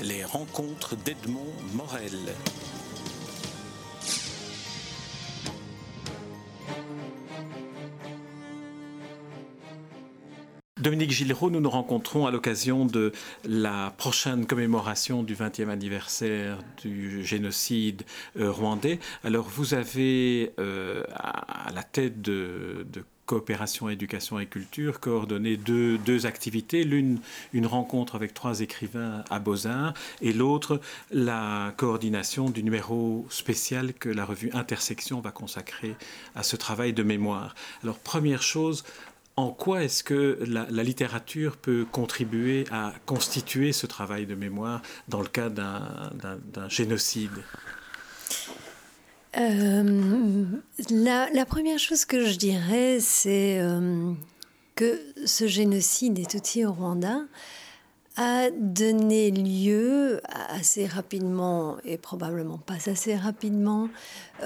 les rencontres d'Edmond Morel. Dominique Gillerot, nous nous rencontrons à l'occasion de la prochaine commémoration du 20e anniversaire du génocide euh, rwandais. Alors, vous avez euh, à la tête de, coopération éducation et culture coordonné deux, deux activités. L'une, une rencontre avec trois écrivains à Beaux-Arts et l'autre, la coordination du numéro spécial que la revue Intersection va consacrer à ce travail de mémoire. Alors, première chose, en quoi est-ce que la, littérature peut contribuer à constituer ce travail de mémoire dans le cas d'un génocide? Euh, la, première chose que je dirais, c'est euh, que ce génocide est aussi au Rwanda a donné lieu assez rapidement, et probablement pas assez rapidement,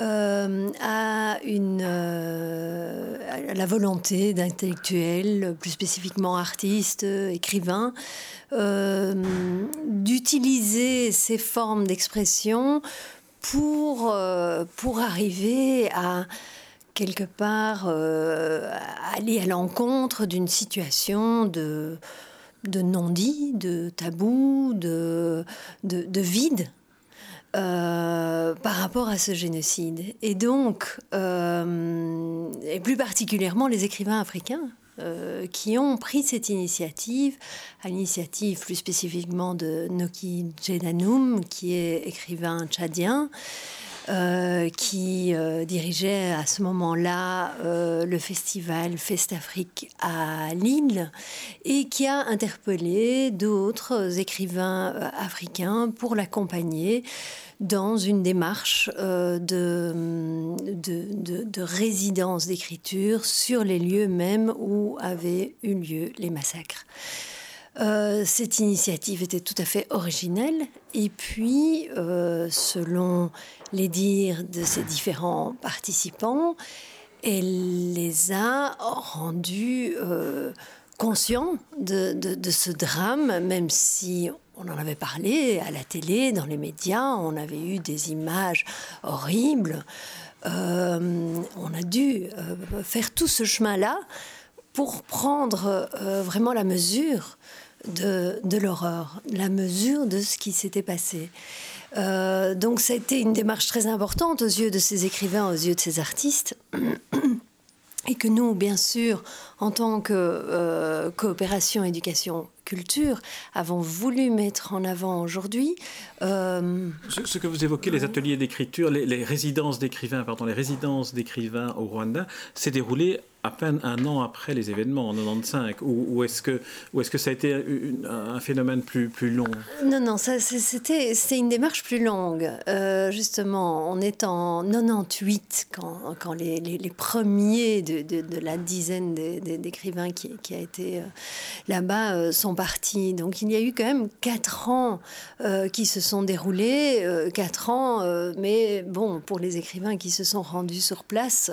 euh, à, une, la volonté d'intellectuels, plus spécifiquement artistes, écrivains, d'utiliser ces formes d'expression pour, pour arriver à quelque part aller à l'encontre d'une situation de de non-dit, de tabou, de, de, vide euh, par rapport à ce génocide. Et donc, euh, et plus particulièrement les écrivains africains. Euh, qui ont pris cette initiative, à l'initiative plus spécifiquement de Noki Jedanoum, qui est écrivain tchadien, euh, qui euh, dirigeait à ce moment-là le festival Festafrique à Lille et qui a interpellé d'autres écrivains africains pour l'accompagner dans une démarche de, de, de, résidence d'écriture sur les lieux mêmes où avaient eu lieu les massacres. cette initiative était tout à fait originelle et puis, selon les dires de ces différents participants elle les a rendus euh, conscients de, ce drame, même si on en avait parlé à la télé, dans les médias, on avait eu des images horribles. Euh, on a dû euh, faire tout ce chemin-là pour prendre vraiment la mesure de, l'horreur, la mesure de ce qui s'était passé. Euh, donc ça a été une démarche très importante aux yeux de ces écrivains, aux yeux de ces artistes. Et que nous, bien sûr, en tant que euh, coopération éducation culture avons voulu mettre en avant aujourd'hui. Euh, ce, que vous évoquez, les ateliers d'écriture, les, résidences d'écrivains, pardon, les résidences d'écrivains au Rwanda, s'est déroulé à peine un an après les événements en 95 ou, est-ce que, est que ça a été un phénomène plus, plus long? Non, non, c'était une démarche plus longue. Euh, justement, on est en 98 quand, quand les, les, premiers de, de, la dizaine d'écrivains qui, qui, a été euh, là-bas euh, sont partis. Donc il y a eu quand même quatre ans qui se sont déroulés, quatre ans, mais bon, pour les écrivains qui se sont rendus sur place,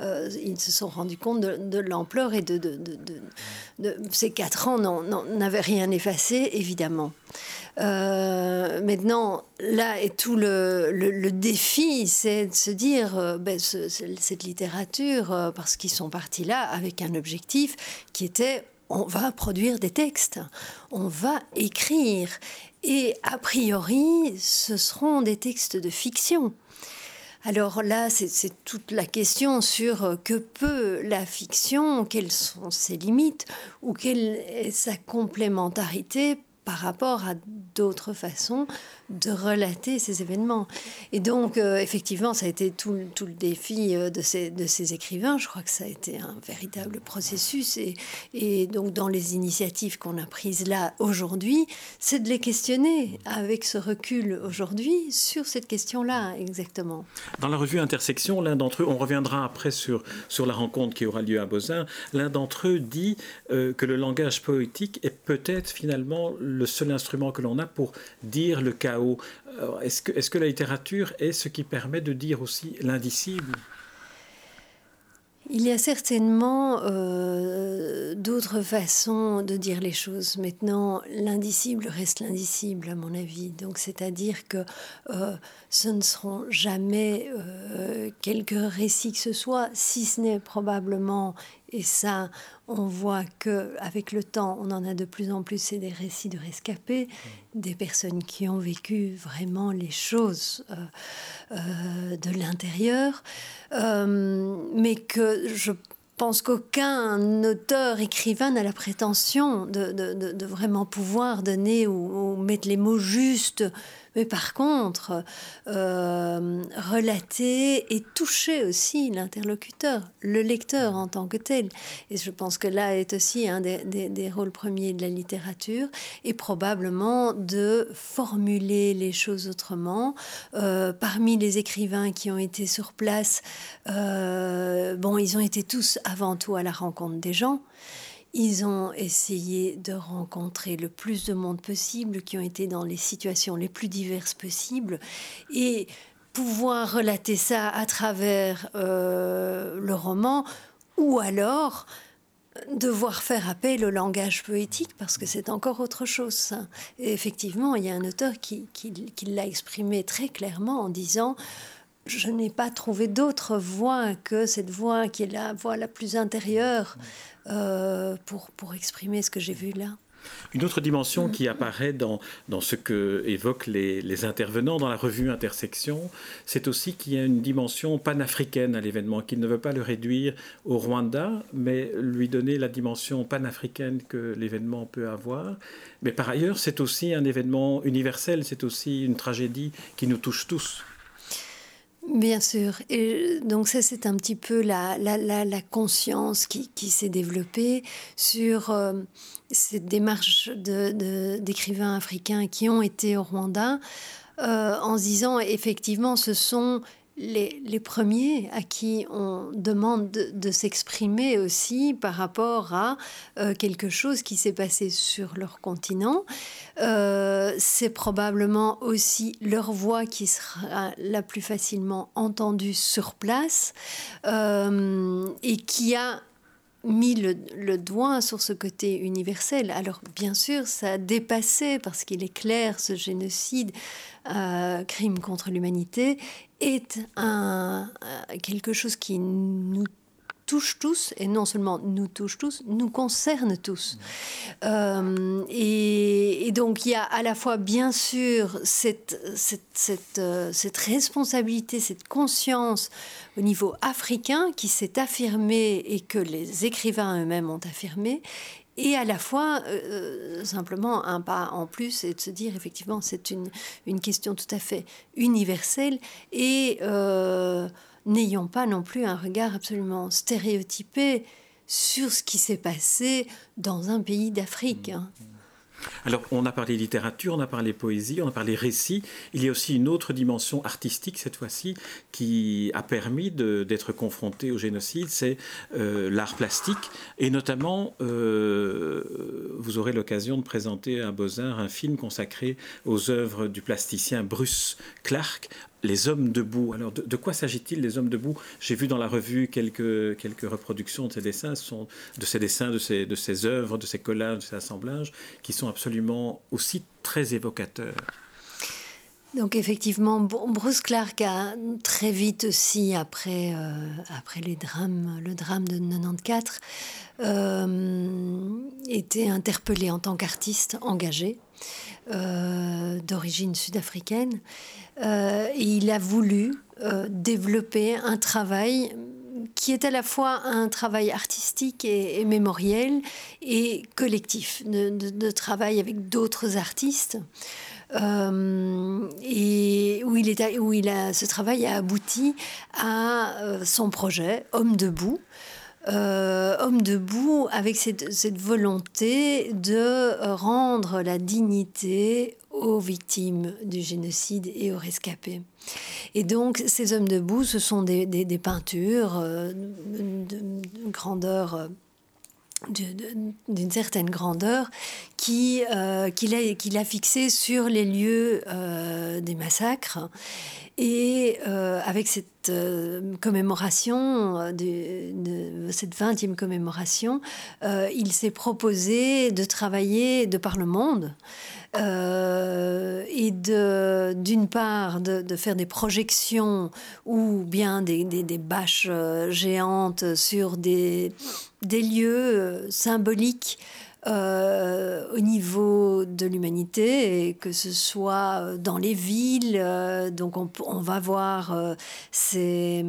ils se sont rendus compte de, l'ampleur et de, ces quatre ans n'avaient rien effacé, évidemment. Euh, maintenant, là est tout le, défi, c'est de se dire, euh, ben, cette littérature, euh, parce qu'ils sont partis là avec un objectif qui était, on va produire des textes, on va écrire. Et a priori, ce seront des textes de fiction. Alors là, c'est toute la question sur euh, que peut la fiction, quelles sont ses limites ou quelle est sa complémentarité par rapport à d'autres façons de relater ces événements. Et donc, euh, effectivement, ça a été tout, tout le défi euh, de, ces, de ces écrivains. Je crois que ça a été un véritable processus. Et, et donc, dans les initiatives qu'on a prises là aujourd'hui, c'est de les questionner avec ce recul aujourd'hui sur cette question-là, exactement. Dans la revue Intersection, l'un d'entre eux, on reviendra après sur, sur la rencontre qui aura lieu à Beaux-Arts, l'un d'entre eux dit euh, que le langage poétique est peut-être finalement le seul instrument que l'on a pour dire le cas est-ce que, la littérature est ce qui permet de dire aussi l'indicible? Il y a certainement euh, d'autres façons de dire les choses. Maintenant, l'indicible reste l'indicible, à mon avis. Donc, c'est-à-dire que euh, ce ne seront jamais euh, quelques récits que ce soit, si ce n'est probablement, et ça, on voit que avec le temps, on en a de plus en plus, c'est des récits de rescapés, des personnes qui ont vécu vraiment les choses de l'intérieur. Euh, mais que je pense qu'aucun auteur, écrivain n'a la prétention de, de, vraiment pouvoir donner ou, mettre les mots justes mais par contre, euh, relater et toucher aussi l'interlocuteur, le lecteur en tant que tel. Et je pense que là est aussi un des, rôles premiers de la littérature, et probablement de formuler les choses autrement. Euh, parmi les écrivains qui ont été sur place, euh, bon, ils ont été tous avant tout à la rencontre des gens. Ils ont essayé de rencontrer le plus de monde possible, qui ont été dans les situations les plus diverses possibles, et pouvoir relater ça à travers euh, le roman, ou alors devoir faire appel au langage poétique parce que c'est encore autre chose. Effectivement, il y a un auteur qui l'a exprimé très clairement en disant je n'ai pas trouvé d'autre voix que cette voix qui est la voix la plus intérieure euh, pour, pour exprimer ce que j'ai vu là. Une autre dimension qui apparaît dans, dans ce que évoquent les, les, intervenants dans la revue Intersection, c'est aussi qu'il y a une dimension panafricaine à l'événement, qu'il ne veut pas le réduire au Rwanda, mais lui donner la dimension panafricaine que l'événement peut avoir. Mais par ailleurs, c'est aussi un événement universel, c'est aussi une tragédie qui nous touche tous. Bien sûr. Et donc ça, c'est un petit peu la, la, conscience qui, s'est développée sur euh, cette démarche d'écrivains africains qui ont été au Rwanda euh, en se disant, effectivement, ce sont les, premiers à qui on demande de, s'exprimer aussi par rapport à euh, quelque chose qui s'est passé sur leur continent. Euh, c'est probablement aussi leur voix qui sera la plus facilement entendue sur place euh, et qui a mis le, doigt sur ce côté universel. Alors bien sûr, ça a dépassé, parce qu'il est clair, ce génocide, euh, crime contre l'humanité, est un, euh, quelque chose qui nous touche tous, et non seulement nous touche tous, nous concerne tous. Euh, et, donc il y a à la fois bien sûr cette, cette, cette, cette responsabilité, cette conscience au niveau africain qui s'est affirmé et que les écrivains eux-mêmes ont affirmé, et à la fois euh, euh, simplement un pas en plus et de se dire effectivement c'est une, une question tout à fait universelle et euh, n'ayons pas non plus un regard absolument stéréotypé sur ce qui s'est passé dans un pays d'Afrique. Hein. Alors, on a parlé littérature, on a parlé poésie, on a parlé récit. Il y a aussi une autre dimension artistique, cette fois-ci, qui a permis d'être confronté au génocide, c'est euh, l'art plastique. Et notamment, euh, vous aurez l'occasion de présenter à Beaux-Arts un film consacré aux œuvres du plasticien Bruce Clark, les hommes debout. Alors, de, quoi s'agit-il, les hommes debout? J'ai vu dans la revue quelques, reproductions de ces dessins, de ces dessins, de ces, de ces œuvres, de ces collages, de ces assemblages, qui sont absolument aussi très évocateurs. Donc effectivement, Bruce Clark a très vite aussi, après, euh, les drames, le drame de 94, euh, été interpellé en tant qu'artiste engagé euh, d'origine sud-africaine. Et il a voulu développer un travail qui est à la fois un travail artistique et, mémoriel et collectif, de, travail avec d'autres artistes. Euh, et où il, est, où il a, ce travail a abouti à son projet Homme debout, euh, homme debout avec cette, cette, volonté de rendre la dignité aux victimes du génocide et aux rescapés. Et donc, ces hommes debout, ce sont des, des, peintures euh, de, grandeur euh, d'une certaine grandeur qui euh, qu'il a, qu'il fixé sur les lieux des massacres et avec cette cette commémoration, cette 20e commémoration, il s'est proposé de travailler de par le monde. Euh, et d'une part de, faire des projections ou bien des, bâches euh, géantes sur des, des lieux euh, symboliques euh, au niveau de l'humanité, et que ce soit euh, dans les villes. Euh, donc on, va voir ces,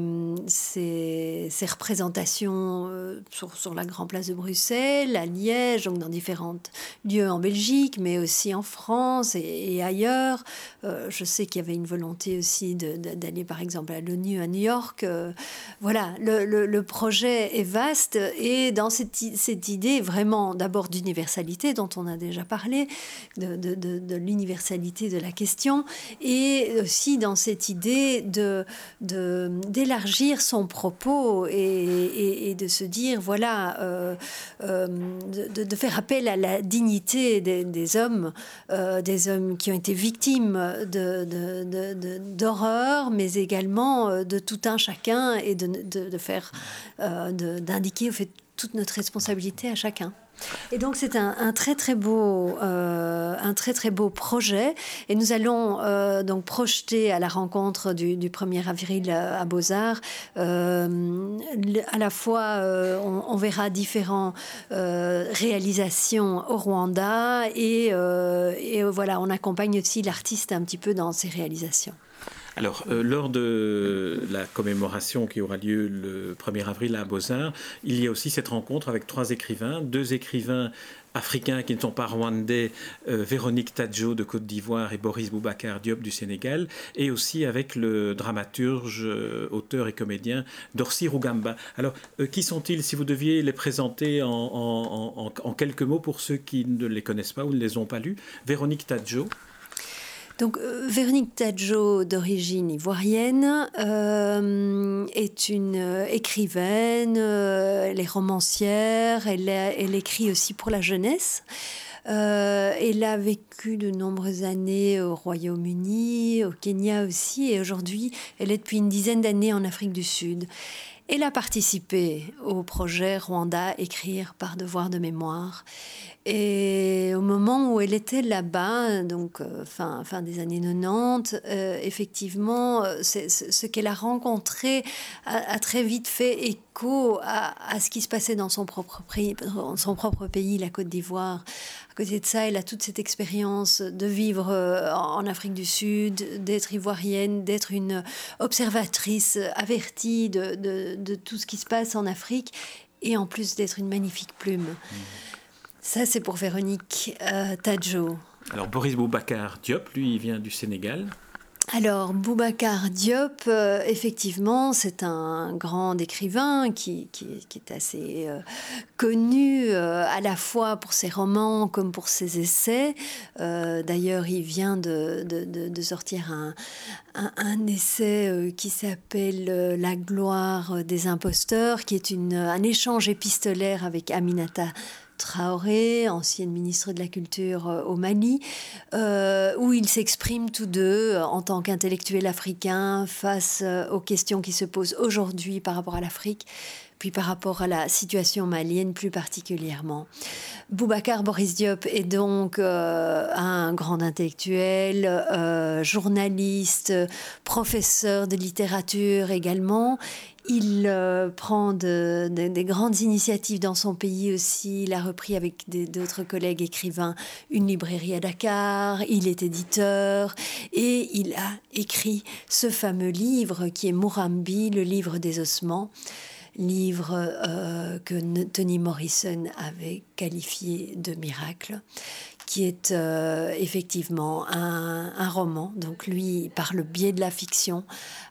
ces, représentations sur, sur, la Grande Place de Bruxelles, à Liège, donc dans différents lieux en Belgique, mais aussi en France et, ailleurs. je sais qu'il y avait une volonté aussi d'aller par exemple à l'ONU à New York. voilà, le, le, le, projet est vaste et dans cette, cette idée vraiment d'abord d'une universalité dont on a déjà parlé, de, l'universalité de la question, et aussi dans cette idée de, d'élargir son propos et, de se dire, voilà, euh, euh, de, faire appel à la dignité des, hommes, euh, des hommes qui ont été victimes d'horreur, mais également de tout un chacun, et de, faire, d'indiquer au fait toute notre responsabilité à chacun. Et donc c'est un, très très beau, euh, un très très beau projet. Et nous allons euh, donc projeter à la rencontre du, 1er avril à, Beaux Arts. Euh, à la fois, on, verra différentes réalisations au Rwanda et, et voilà, on accompagne aussi l'artiste un petit peu dans ses réalisations. Alors, euh, lors de la commémoration qui aura lieu le 1er avril à Beaux-Arts, il y a aussi cette rencontre avec trois écrivains, deux écrivains africains qui ne sont pas rwandais, euh, Véronique Tadjo de Côte d'Ivoire et Boris Boubacar Diop du Sénégal, et aussi avec le dramaturge, euh, auteur et comédien Dorsi Rugamba. Alors, qui sont-ils si vous deviez les présenter en, en, quelques mots pour ceux qui ne les connaissent pas ou ne les ont pas lus? Véronique Tadjo. Donc, euh, Véronique Tadjo, d'origine ivoirienne, euh, est une euh, écrivaine, elle est romancière, elle, elle, écrit aussi pour la jeunesse. elle a vécu de nombreuses années au Royaume-Uni, au Kenya aussi, et aujourd'hui, elle est depuis une dizaine d'années en Afrique du Sud. Elle a participé au projet Rwanda Écrire par devoir de mémoire. Et au moment où elle était là-bas, donc euh, fin, fin des années 90, euh, effectivement, euh, ce qu'elle a rencontré a, très vite fait écho à, à, ce qui se passait dans son propre, dans son propre pays, la Côte d'Ivoire. Côté de ça, elle a toute cette expérience de vivre en Afrique du Sud, d'être ivoirienne, d'être une observatrice avertie de, de, de, tout ce qui se passe en Afrique, et en plus d'être une magnifique plume. Mmh. Ça, c'est pour Véronique euh, Tadjo. Alors, Boris Boubacar Diop, lui, il vient du Sénégal. Alors, Boubacar Diop, euh, effectivement, c'est un grand écrivain qui, est assez euh, connu à la fois pour ses romans comme pour ses essais. D'ailleurs, il vient de, sortir un, un, un, essai qui s'appelle La gloire des imposteurs, qui est une, un échange épistolaire avec Aminata Traoré, ancienne ministre de la Culture euh, au Mali, euh, où ils s'expriment tous deux euh, en tant qu'intellectuels africains face aux questions qui se posent aujourd'hui par rapport à l'Afrique, puis par rapport à la situation malienne plus particulièrement. Boubacar Boris Diop est donc un grand intellectuel, journaliste, professeur de littérature également. Il euh, prend des grandes initiatives dans son pays aussi. Il a repris avec d'autres collègues écrivains une librairie à Dakar. Il est éditeur et il a écrit ce fameux livre qui est Murambi, le livre des ossements livre euh, que Tony Morrison avait qualifié de miracle, qui est euh, effectivement un, un, roman. Donc lui, par le biais de la fiction,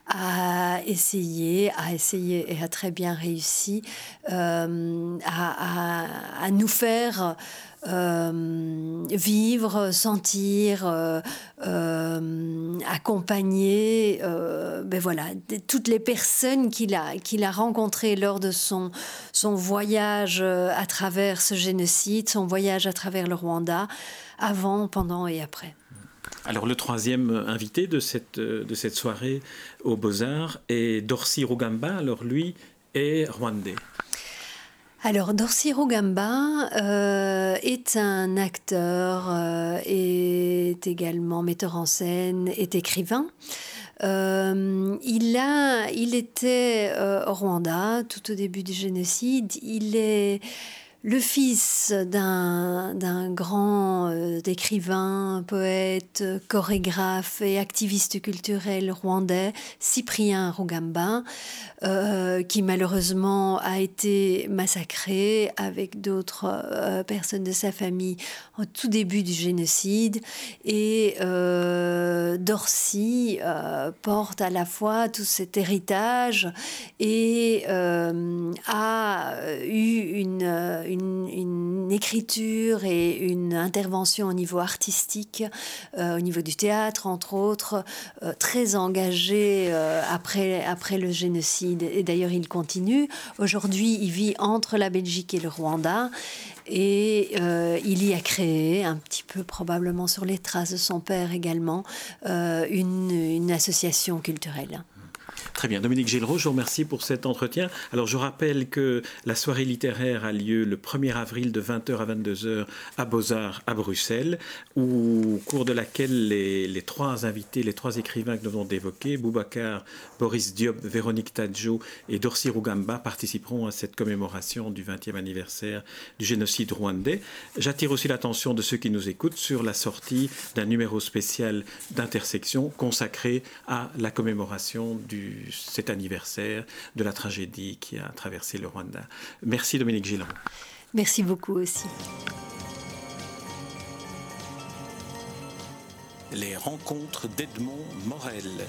a essayé, a essayé et a très bien réussi euh, à, à, nous faire euh, vivre, sentir, euh, accompagner, ben voilà, toutes les personnes qu'il a, qu'il a rencontrées lors de son, son voyage à travers ce génocide, son voyage à travers le Rwanda, avant, pendant et après. Alors le troisième invité de cette, de cette soirée aux Beaux-Arts est Dorsi Rugamba. Alors lui est rwandais. Alors, Dorsi Rugamba euh, est un acteur, euh, est également metteur en scène, est écrivain. Euh, il, il était au Rwanda tout au début du génocide. Il est le fils d'un grand euh, écrivain, poète, chorégraphe et activiste culturel rwandais, Cyprien Rugamba, euh, qui malheureusement a été massacré avec d'autres euh, personnes de sa famille au tout début du génocide. Et Dorcy porte à la fois tout cet héritage et a eu une une, écriture et une intervention au niveau artistique, euh, au niveau du théâtre, entre autres, euh, très engagée euh, après, après le génocide. Et d'ailleurs, il continue. Aujourd'hui, il vit entre la Belgique et le Rwanda. Et il y a créé, un petit peu probablement sur les traces de son père également, une, une association culturelle. Très bien. Dominique Gilles-Roche, je vous remercie pour cet entretien. Alors, je rappelle que la soirée littéraire a lieu le 1er avril de 20h à 22h à Beaux-Arts à Bruxelles, au cours de laquelle les, trois invités, les trois écrivains que nous venons d'évoquer, Boubacar, Boris Diop, Véronique Tadjo et Dorsi Rugamba, participeront à cette commémoration du 20e anniversaire du génocide rwandais. J'attire aussi l'attention de ceux qui nous écoutent sur la sortie d'un numéro spécial d'intersection consacré à la commémoration du cet anniversaire de la tragédie qui a traversé le Rwanda. Merci Dominique Gillon. Merci beaucoup aussi. Les rencontres d'Edmond Morel.